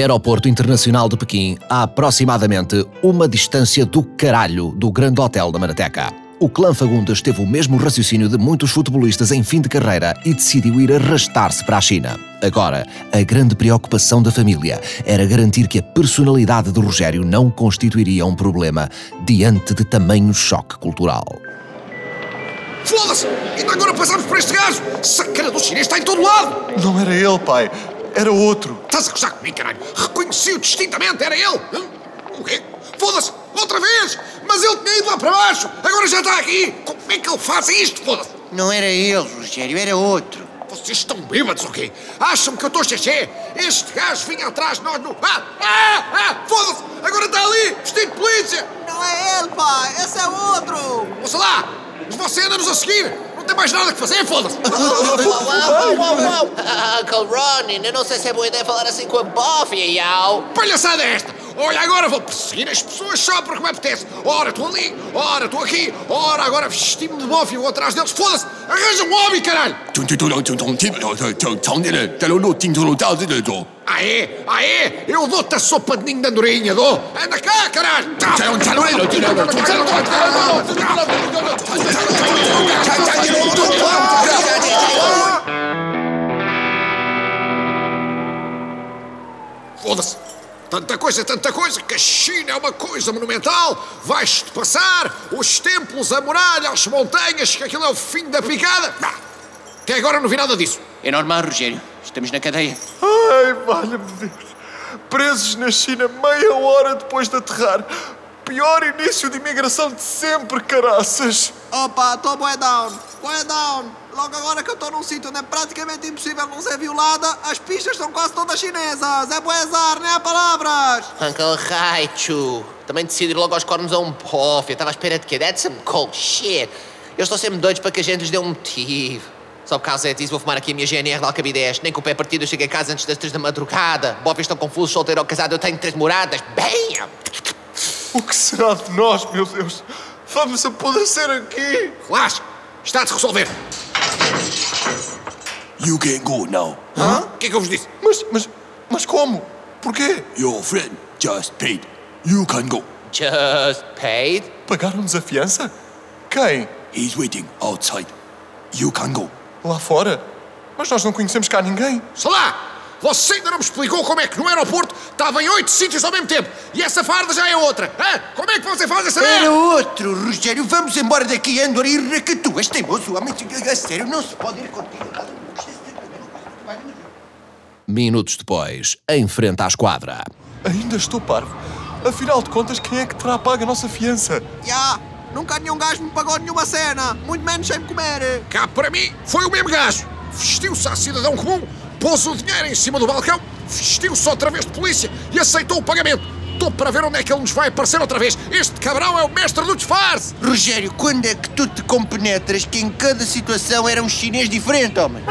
Aeroporto Internacional de Pequim, a aproximadamente uma distância do caralho do Grande Hotel da Marateca. O clã Fagundes teve o mesmo raciocínio de muitos futebolistas em fim de carreira e decidiu ir arrastar-se para a China. Agora, a grande preocupação da família era garantir que a personalidade de Rogério não constituiria um problema diante de tamanho choque cultural. Foda-se! Ainda agora passamos por este gajo! Sacana do chinês está em todo lado! Não era ele, pai. Era outro. Estás a gozar comigo, caralho? Reconheci-o distintamente, era ele! Hum? O quê? Foda-se! Outra vez! Mas ele tinha ido lá para baixo! Agora já está aqui! Como é que ele faz isto, foda-se? Não era ele, Rogério, era outro. Vocês estão bêbados quê? Acham que eu estou xexé? Este gajo vinha atrás de nós no... Ah! Ah! Ah! Foda-se! Agora está ali! Vestido de polícia! Não é ele, pai! Esse é outro! Ouça lá! Mas você anda-nos a seguir! Não tem mais nada que fazer, foda-se! Uau, uau, uau, uau! Uncle Ronnie, eu não sei se é boa ideia falar assim com a Buffy, yau! Palhaçada é esta! Olha, agora vou perseguir as pessoas só porque me apetece. Ora, estou ali, ora, estou aqui, ora, agora vesti-me de bofe e vou atrás deles. Foda-se! Arranja um homem, caralho! Aê, aê, eu dou-te a sopa de ninho da andorinha, dou! Anda cá, caralho! Foda-se! Tanta coisa, tanta coisa, que a China é uma coisa monumental! Vais-te passar os templos, a muralha, as montanhas, que aquilo é o fim da picada! Ah, Até agora não vi nada disso! É normal, Rogério. Estamos na cadeia. Ai, valha-me Deus. Presos na China meia hora depois de aterrar. Pior início de imigração de sempre, caraças. Opa, estou bué down! Bué down! Logo agora que eu estou num sítio onde é praticamente impossível não ser violada, as pistas são quase todas chinesas! É boezar, nem há palavras! Uncle Raichu. Também decidir logo aos cornos a um puff. Eu estava à espera de quê? That's some cold shit. Eu estou sempre doidos para que a gente lhes dê um motivo. Só por causa disso vou fumar aqui a minha GNR de Alcabidez. Nem com o pé partido eu chego a casa antes das três da madrugada. Bofes estão confusos, solteiro ou casado, eu tenho três moradas. Bam! O que será de nós, meu Deus? Vamos apodrecer aqui. Relaxa! Está a se resolver! You can go now. O que é que eu vos disse? Mas, mas, mas como? Porquê? Your friend just paid. You can go. Just paid? Pagaram-nos a fiança? Quem? He's waiting outside. You can go. Lá fora? Mas nós não conhecemos cá ninguém. Sei lá! Você ainda não me explicou como é que no aeroporto estava em oito sítios ao mesmo tempo e essa farda já é outra! Hã? Como é que você faz essa Era merda? outro, Rogério. Vamos embora daqui, Andor, e recatu. És teimoso, homem. A sério, não se pode ir contigo. Minutos depois, em frente à esquadra. Ainda estou parvo. Afinal de contas, quem é que terá pago a nossa fiança? Já! Nunca nenhum gajo me pagou nenhuma cena! Muito menos sem me comer! Cá para mim foi o mesmo gajo! Vestiu-se a cidadão comum, pôs o dinheiro em cima do balcão, vestiu-se outra vez de polícia e aceitou o pagamento! Estou para ver onde é que ele nos vai aparecer outra vez! Este cabrão é o mestre do disfarce! Rogério, quando é que tu te compenetras que em cada situação era um chinês diferente, homem?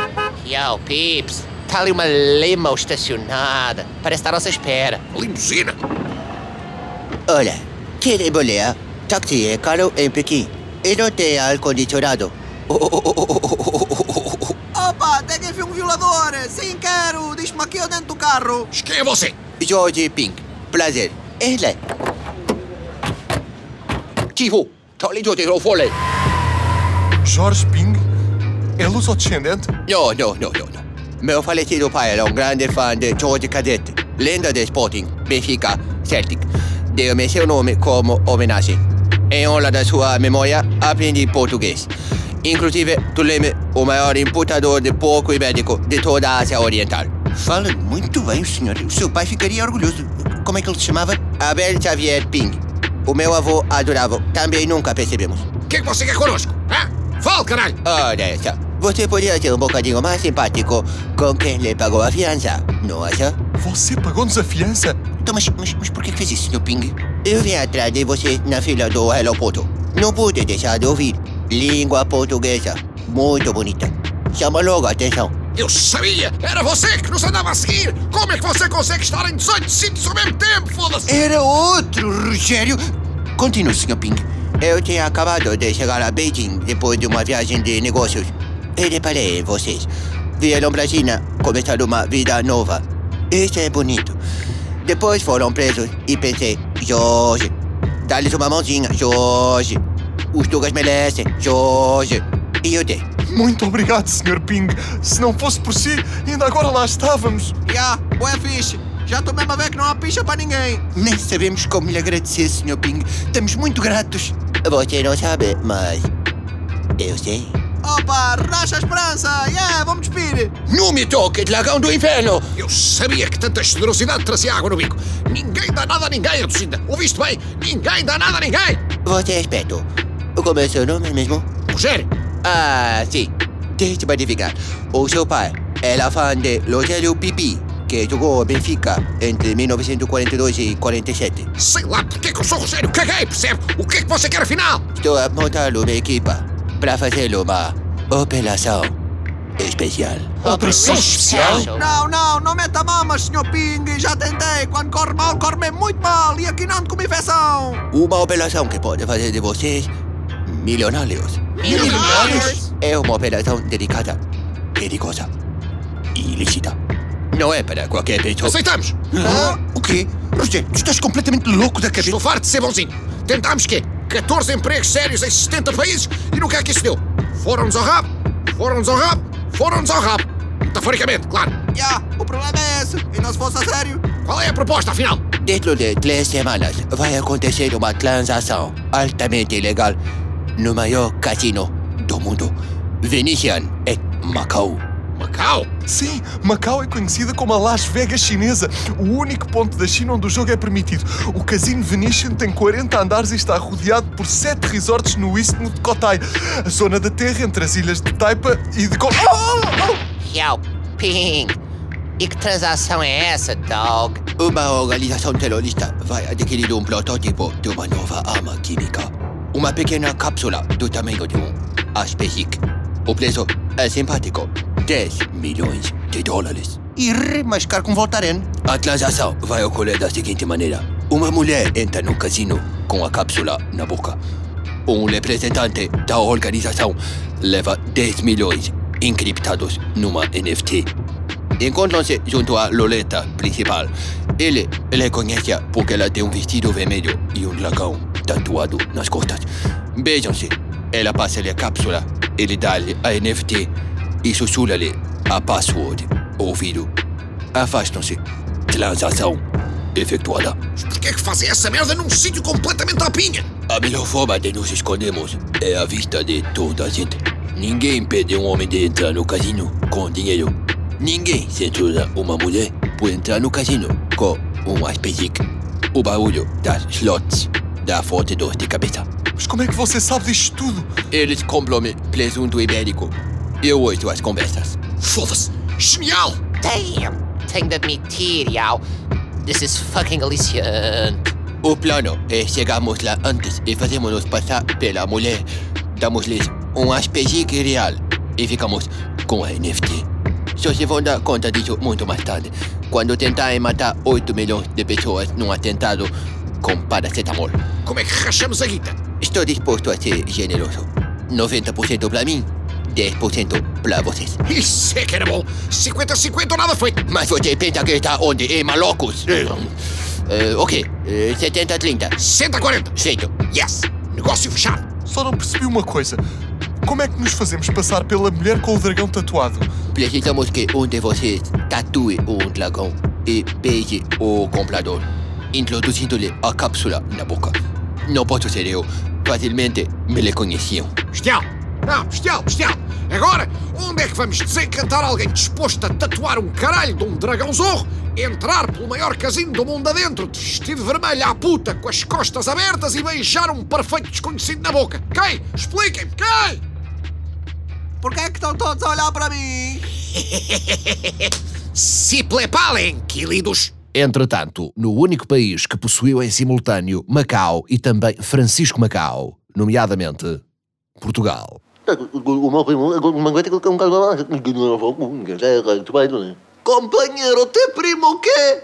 Yo, Pips. Está ali uma lima estacionada. Parece estar à nossa espera. Limusina! Olha, quer bolear? Táxi é caro em Pequim e não tem ar-condicionado. Opa, tem aqui um violador! Sim, quero! Diz-me aqui dentro do carro! Quem é você? Jorge Pink, prazer. Ele. Tivo, tá ali de fole. Jorge Ping? É luso-descendente? Não, não, não, não, não. Meu falecido pai era um grande fã de George Cadete, lenda de Sporting, Benfica, Celtic. Deu-me seu nome como homenagem. Em honra da sua memória, aprendi português. Inclusive, Tuleme, o maior importador de porco ibérico de toda a Ásia Oriental. Fala muito bem, senhor. O seu pai ficaria orgulhoso. Como é que ele se chamava? Abel Xavier Ping. O meu avô adorava. Também nunca percebemos. O que é que você quer connosco? Hã? Fale, caralho! Olha só, você podia ser um bocadinho mais simpático com quem lhe pagou a fiança, não acha? Você pagou-nos a fiança? Então, mas, mas, mas por que fez isso, Sr. Ping? Eu vim atrás de você na fila do aeroporto. Não pude deixar de ouvir. Língua portuguesa, muito bonita. Chama logo a atenção. Eu sabia! Era você que nos andava a seguir! Como é que você consegue estar em 18 sítios ao mesmo tempo, foda-se! Era outro, Rogério. Continue, Sr. Ping. Eu tinha acabado de chegar a Beijing depois de uma viagem de negócios. E reparei em vocês. Vieram pra China começar uma vida nova. Isso é bonito. Depois foram presos e pensei, Jorge, dá-lhes uma mãozinha, Jorge. Os tugas merecem, Jorge. E eu dei. Muito obrigado, Sr. Ping. Se não fosse por si, ainda agora lá estávamos. Já, boa fixe. Já estou mesmo a ver que não há picha para ninguém. Nem sabemos como lhe agradecer, Sr. Ping. Estamos muito gratos. Você não sabe, mas eu sei. Opa, racha a esperança. Yeah, vamos despir. Não me toque, dragão do inferno! Eu sabia que tanta generosidade trazia água no bico. Ninguém dá nada a ninguém, Reducinda. Ouviste bem? Ninguém dá nada a ninguém. Você é esperto. Como é seu nome mesmo? Rogério, Ah, sim. Deixa-me adivinhar. O seu pai era fã de Rogério Pipi, que jogou Benfica entre 1942 e 47. sei lá porque é que eu sou Rogério. Caguei, percebe? O que é que você quer afinal? Estou a montar uma equipa para fazer uma operação especial. Operação especial? Não, não, não meta mamas, Sr. Ping. Já tentei. Quando corre mal, corre muito mal. E aqui não com infecção. Uma operação que pode fazer de vocês milionários. Milionários? É uma operação delicada, perigosa e ilícita. Não é para qualquer pessoa. Aceitamos. O quê? Rogério, tu estás completamente louco da cabeça. Estou farto de ser bonzinho. Tentámos quê? 14 empregos sérios em 70 países e no que é que isso deu? Foram-nos ao rabo, foram-nos ao rabo, foram-nos ao rabo. Metaforicamente, claro. Já, o problema é esse. E não se fosse a sério. Qual é a proposta, afinal? Dentro de três semanas vai acontecer uma transação altamente ilegal no maior cassino do mundo, Venetian em Macau. Macau? Sim, Macau é conhecida como a Las Vegas chinesa, o único ponto da China onde o jogo é permitido. O Casino Venetian tem 40 andares e está rodeado por 7 resorts no istmo de Kotai, a zona da terra entre as ilhas de Taipa e de... Ko- Oh, oh, oh! Yao Ping. E que transação é essa, dog? Uma organização terrorista vai adquirir um protótipo de uma nova arma química. Uma pequena cápsula do tamanho de um Aspecic. O preço é simpático. 10 milhões de dólares. E remascar com Voltaren. A transação vai ocorrer da seguinte maneira. Uma mulher entra no casino com a cápsula na boca. Um representante da organização leva 10 milhões encriptados numa NFT. Encontram-se junto à Loleta principal. Ele reconhece porque ela tem um vestido vermelho e um dragão tatuado nas costas. Beijam-se. Ela passa-lhe a cápsula. Ele dá-lhe a NFT e sussurra-lhe a password. Ouvido. Afastam-se. Transação efetuada. Por que é que fazem essa merda num sítio completamente à pinha? A melhor forma de nos escondermos é à vista de toda a gente. Ninguém impede um homem de entrar no casino com dinheiro. Ninguém censura uma mulher por entrar no casino com um aspecic. O barulho das slots dá forte dor de cabeça. Mas como é que você sabe disto tudo? Eles compram-me presunto ibérico. Eu ouço as conversas. Foda-se. Genial. Damn. Tenho de admitir, Yao. This is fucking aliciante. O plano é chegarmos lá antes e fazermos-nos passar pela mulher. Damos-lhes um aspecic real e ficamos com a NFT. Só se vão dar conta disso muito mais tarde, quando tentarem matar 8 milhões de pessoas num atentado com paracetamol. Como é que rachamos a guita? Estou disposto a ser generoso. 90% para mim, 10% para vocês. Isso é que era bom. 50-50 ou nada feito. Mas você pensa que está onde? Em Malocos? Eh, ok, eh, 70-30. 140. Feito. Yes. Negócio fechado. Só não percebi uma coisa. Como é que nos fazemos passar pela mulher com o dragão tatuado? Precisamos que um de vocês tatue um dragão e beije o comprador, introduzindo-lhe a cápsula na boca. Não posso ser eu. Facilmente me reconheciam. Bestial. Não, bestial, bestial. Agora, onde é que vamos desencantar alguém disposto a tatuar um caralho de um dragão zorro, entrar pelo maior casino do mundo adentro, de vestido vermelho à puta, com as costas abertas e beijar um perfeito desconhecido na boca? Quem? Expliquem-me, quem? Por que é que estão todos a olhar para mim? Se preparen, queridos. Entretanto, no único país que possuiu em simultâneo Macau e também Francisco Macau, nomeadamente Portugal. Companheiro, te primo o quê?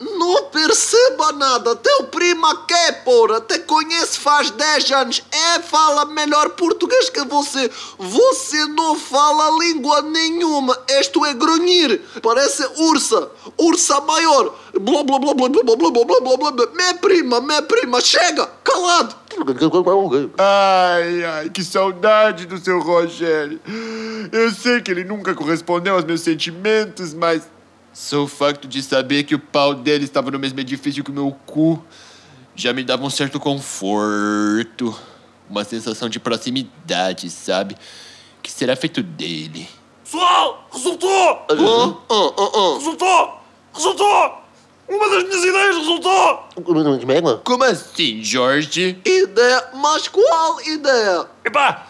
No perceba nada. Teu primo que, porra? Te conhece faz 10 anos. É, fala melhor português que você. Você não fala língua nenhuma. Isto é grunhir. Parece ursa. Ursa maior. Blá, blá, blá, blá, blá, blá, blá, blá, blá, blá, blá. Minha prima, minha prima. Chega, calado. Ai, ai, que saudade do seu Rogério. Eu sei que ele nunca correspondeu aos meus sentimentos, mas só o facto de saber que o pau dele estava no mesmo edifício que o meu cu já me dava um certo conforto. Uma sensação de proximidade, sabe? Que será feito dele. Pessoal, resultou! Resultou! Resultou! Uma das minhas ideias resultou! Como assim, Jorge? Ideia, mas qual ideia? Epá,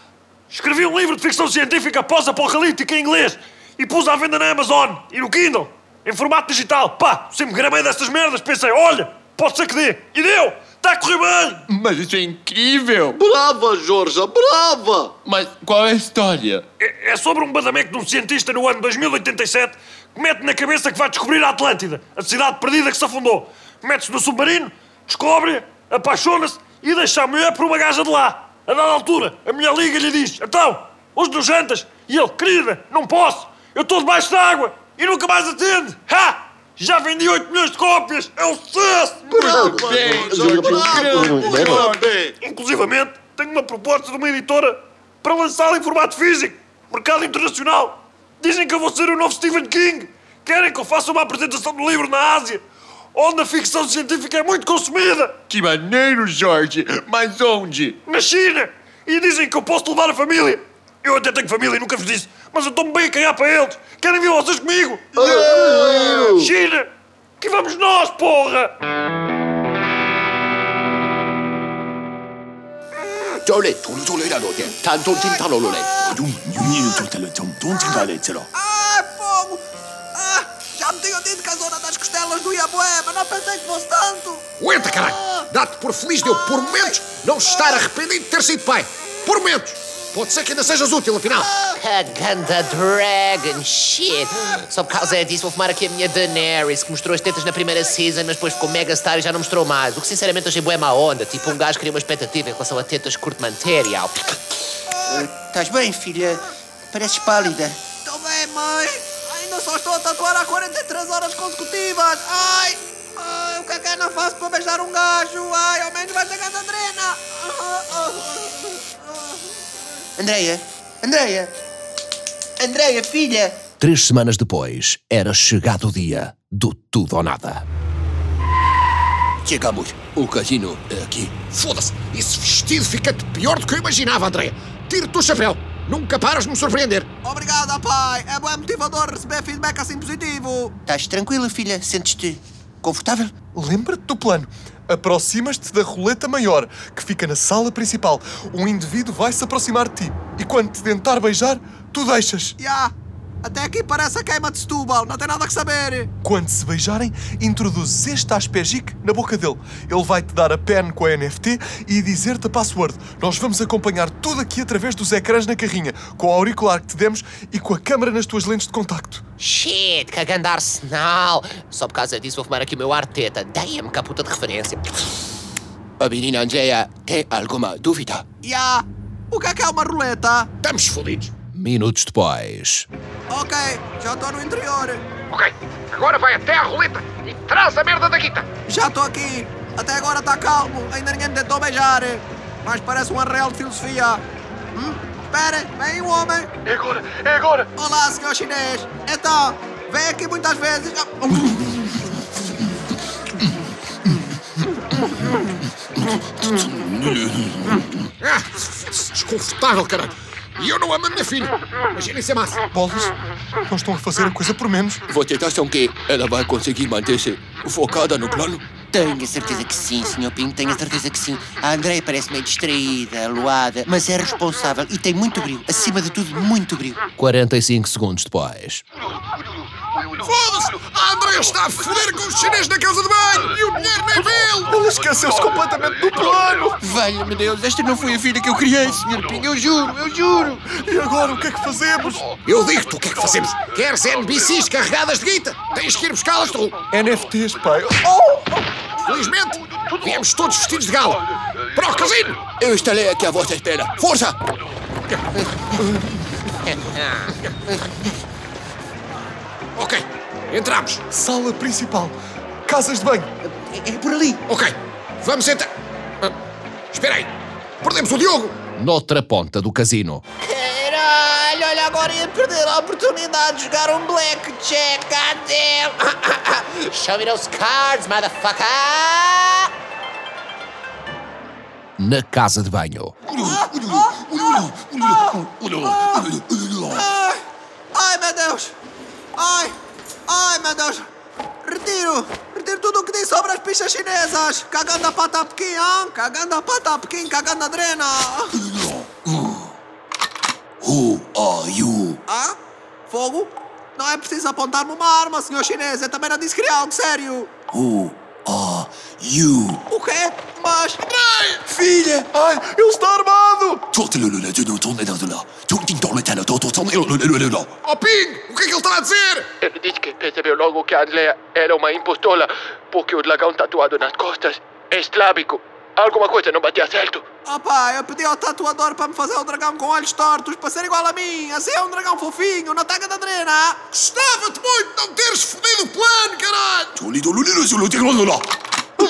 escrevi um livro de ficção científica pós-apocalíptica em inglês e pus à venda na Amazon e no Kindle, em formato digital. Pá, sempre gramei dessas merdas, pensei, olha, pode ser que dê. E deu! Está a correr bem! Mas isso é incrível! Brava, Jorge, brava! Mas qual é a história? É, é sobre um badameco de um cientista no ano 2087 que mete na cabeça que vai descobrir a Atlântida, a cidade perdida que se afundou. Mete-se no submarino, descobre, apaixona-se e deixa a mulher por uma gaja de lá. A dada altura, a mulher liga e lhe diz: Então, hoje não jantas? E ele: Querida, não posso, eu estou debaixo da água e nunca mais atende. Ha! Já vendi 8 milhões de cópias, é um sucesso! Parabéns, Jorge! Grande, Jorge! Inclusivamente, tenho uma proposta de uma editora para lançá-la em formato físico, mercado internacional. Dizem que eu vou ser o novo Stephen King. Querem que eu faça uma apresentação do livro na Ásia, onde a ficção científica é muito consumida. Que maneiro, Jorge! Mas onde? Na China. E dizem que eu posso levar a família. Eu até tenho família e nunca vos disse, mas eu estou-me bem a cagar para eles. Querem vir vocês comigo? China, que vamos nós, porra! 저래 Ah, fogo! Ah, já me tinham dito que a zona das costelas do Iaboé, mas não pensei que fosse tanto! Aguenta, caralho! Ah. Dá-te por feliz de eu, por ah, momentos, não estar arrependido de ter sido pai! Por momentos! Pode ser que ainda sejas útil, afinal. A ganda dragon, shit. Só por causa disso vou fumar aqui a minha Daenerys, que mostrou as tetas na primeira season, mas depois ficou mega star e já não mostrou mais. O que sinceramente achei bué má onda. Tipo, um gajo cria uma expectativa em relação a tetas curto material. Estás bem, filha? Pareces pálida. Estou bem, mãe. Ainda só estou a tatuar há 43 horas consecutivas. Ai, ai, o que é que eu não faço para beijar um gajo? Ai, ao menos vai ter ganda drena. Andreia, Andreia, Andreia, filha. Três semanas depois, era chegado o dia do tudo ou nada. Chegamos. O casino é aqui. Foda-se! Esse vestido fica-te pior do que eu imaginava, André. Tira-te o chapéu. Nunca paras de me surpreender. Obrigada, pai. É bem motivador receber feedback assim positivo. Estás tranquila, filha? Sentes-te confortável? Lembra-te do plano. Aproximas-te da roleta maior, que fica na sala principal. Um indivíduo vai se aproximar de ti e quando te tentar beijar, tu deixas. Já. Até aqui parece a queima de Setúbal. Não tem nada que saber. Quando se beijarem, introduzes este Aspegic na boca dele. Ele vai-te dar a pen com a NFT e dizer-te a password. Nós vamos acompanhar tudo aqui através dos ecrãs na carrinha, com o auricular que te demos e com a câmera nas tuas lentes de contacto. Shit, grande arsenal. Só por causa disso vou fumar aqui o meu Arteta. Damn, que puta de referência. A menina Andrea tem alguma dúvida? Já. O que é que é uma roleta? Estamos fodidos. Minutos depois. Ok, já estou no interior. Ok, agora vai até à roleta e traz a merda da guita. Já estou aqui. Até agora está calmo. Ainda ninguém me tentou beijar. Mas parece um arreal de filosofia. Hum? Espera, vem aí um homem. É agora, é agora! Olá, senhor chinês. Então, vem aqui muitas vezes. Desconfortável, caralho. E eu não amo a minha filha. Imaginem se é massa. Bolas, não estão a fazer a coisa por menos. Vocês acham que ela vai conseguir manter-se focada no plano? Tenho a certeza que sim, Sr. Pinto, tenho a certeza que sim. A Andreia parece meio distraída, aloada, mas é responsável e tem muito brilho. Acima de tudo, muito brilho. 45 segundos depois. Foda-se! A Andrea está a foder com os chineses na casa de banho e o dinheiro nem vê Ele esqueceu-se completamente do plano! Valha-me Deus, esta não foi a filha que eu criei, Sr. Pinho, eu juro, eu juro! E agora o que é que fazemos? Eu digo-te o que é que fazemos. Queres NBCs carregadas de guita? Tens que ir buscá-las tu. NFTs, pai. Oh! Felizmente, viemos todos vestidos de gala. Para o casino! Eu estarei aqui à vossa espera. Força! Entramos. Sala principal. Casas de banho. É por ali. Ok, vamos entrar. Ah, Espera aí, perdemos o Diogo. Noutra ponta do casino. Caralho, olha agora ia perder a oportunidade de jogar um blackjack, goddamn! Show me those cards, motherfucker! Na casa de banho. Ai, ai, meu Deus! Ai, ai, meu Deus! Retiro! Retiro tudo o que disse sobre as pichas chinesas! Cagando a pata pequim, ah? Cagando a pata pequim, cagando a drena! Who are you? Ah? Fogo? Não é preciso apontar-me uma arma, senhor chinês. Eu também não disse que algo sério. Who you? O quê? Mas... Filha! Ai, ele está armado! Oh, Ping, o que é que ele está a dizer? Ele disse que percebeu logo que a Andrea era uma impostora porque o dragão tatuado nas costas é estrábico. Alguma coisa não batia certo. Ah pá, eu pedi ao tatuador para me fazer um dragão com olhos tortos para ser igual a mim. Assim é um dragão fofinho, na taga da drena. Gostava-te muito de não teres fodido o plano, caralho!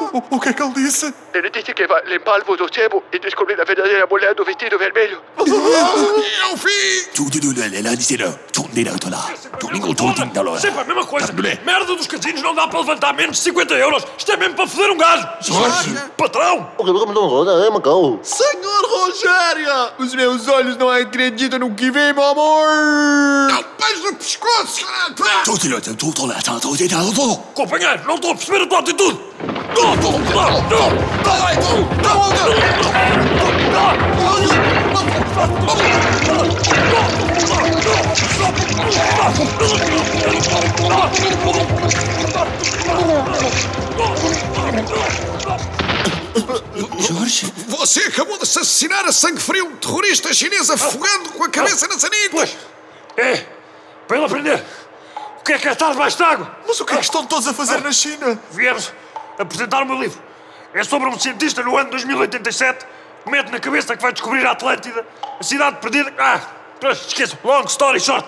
O, o que é que ele disse? Ele disse que vai limpar-vos do sebo e descobrir a verdadeira mulher do vestido vermelho. É o fim! Foda! Sempre a mesma coisa. Merda dos casinos não dá para levantar menos de 50 euros. Isto é mesmo para foder um gajo. Jorge! Patrão! Senhor Rogério! Os meus olhos não acreditam no que vem, meu amor! Não, pés no pescoço, caralho! Companheiro, não estou a perceber a tua atitude. Jorge? Você acabou de assassinar a sangue frio um terrorista chinês afogando com a cabeça na sanita! Pois, é, para ele aprender. O que é que é estar debaixo d'água? Mas o que é que estão todos a fazer na China? Viemos apresentar o meu livro. É sobre um cientista no ano 2087 que mete na cabeça que vai descobrir a Atlântida, a cidade perdida. Ah, pois, esqueçam, long story short.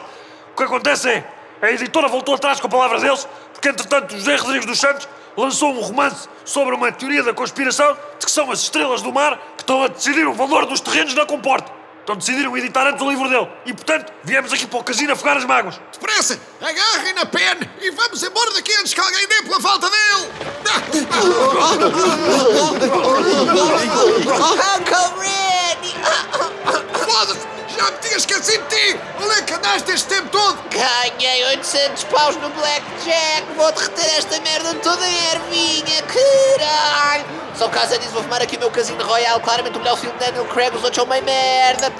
O que acontece é, a editora voltou atrás com palavras deles, porque entretanto José Rodrigues dos Santos lançou um romance sobre uma teoria da conspiração de que são as estrelas do mar que estão a decidir o valor dos terrenos na comporta. Então decidiram editar antes o livro dele. E, portanto, viemos aqui para o casino afogar as mágoas. Depressa, agarrem na pena e vamos embora daqui antes que alguém dê pela falta dele! Uncle Red! Foda-se! Já me tinha esquecido de ti! Onde é que andaste este tempo todo? Ganhei 800 paus no Blackjack! Vou derreter esta merda toda em ervinha, caralho! Só causa disso vou fumar aqui o meu Casino Royal. Claramente o melhor filme de Daniel Craig, os outros são meio merda!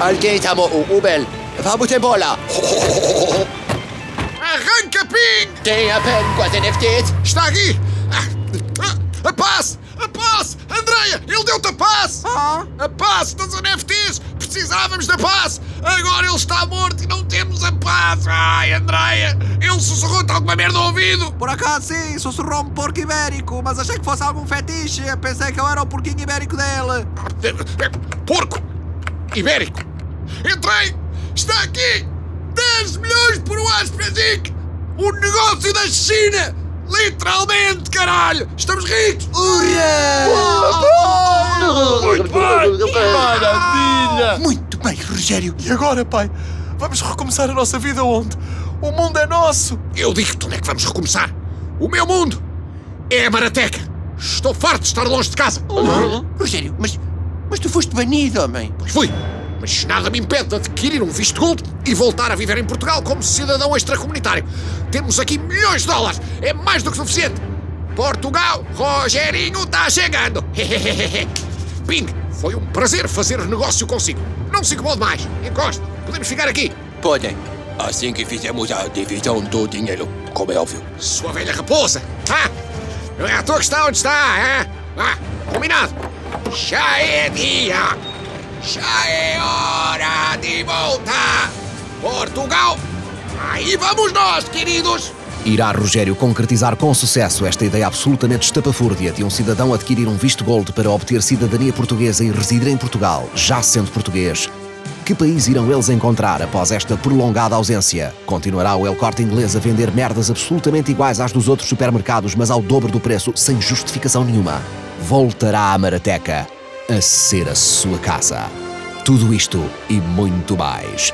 Alguém chamou o Uber. Vamos embora. Arranca, Ping! Tem a pen com as NFTs? Está aqui! Ah, ah, A paz! A paz! Andreia, ele deu-te a paz! A paz das NFTs! Precisávamos da paz! Agora ele está morto e não temos a paz! Ai, Andreia! Ele sussurrou-te alguma merda ao ouvido! Por acaso sim, sussurrou-me porco ibérico, mas achei que fosse algum fetiche. Pensei que eu era o porquinho ibérico dele. Porco! Ibérico! Entrei! Está aqui! 10 milhões por um Asprazic! O negócio da China! Literalmente, caralho! Estamos ricos! Muito bem! Maravilha! Muito bem, Rogério. E agora, pai? Vamos recomeçar a nossa vida onde? O mundo é nosso! Eu digo-te onde é que vamos recomeçar! O meu mundo é a Marateca! Estou farto de estar longe de casa! Rogério, mas, mas tu foste banido, homem. Pois fui! Mas nada me impede de adquirir um visto gold e voltar a viver em Portugal como cidadão extracomunitário. Temos aqui milhões de dólares! É mais do que suficiente! Portugal, Rogerinho está chegando! Ping, foi um prazer fazer negócio consigo. Não se incomode mais. Encoste. Podemos ficar aqui. Podem. Assim que fizemos a divisão do dinheiro, como é óbvio. Sua velha raposa! Ah, não é à toa que está onde está, é? Ah, combinado! Já é dia! Já é hora de voltar! Portugal! Aí vamos nós, queridos! Irá Rogério concretizar com sucesso esta ideia absolutamente estapafúrdia de um cidadão adquirir um visto gold para obter cidadania portuguesa e residir em Portugal, já sendo português? Que país irão eles encontrar após esta prolongada ausência? Continuará o El Corte Inglês a vender merdas absolutamente iguais às dos outros supermercados, mas ao dobro do preço, sem justificação nenhuma? Voltará a Marateca a ser a sua casa. Tudo isto e muito mais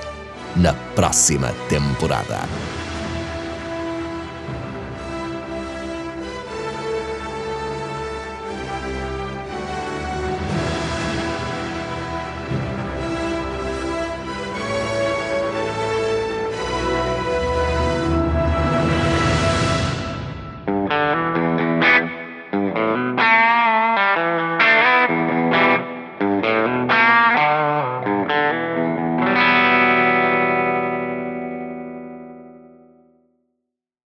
na próxima temporada.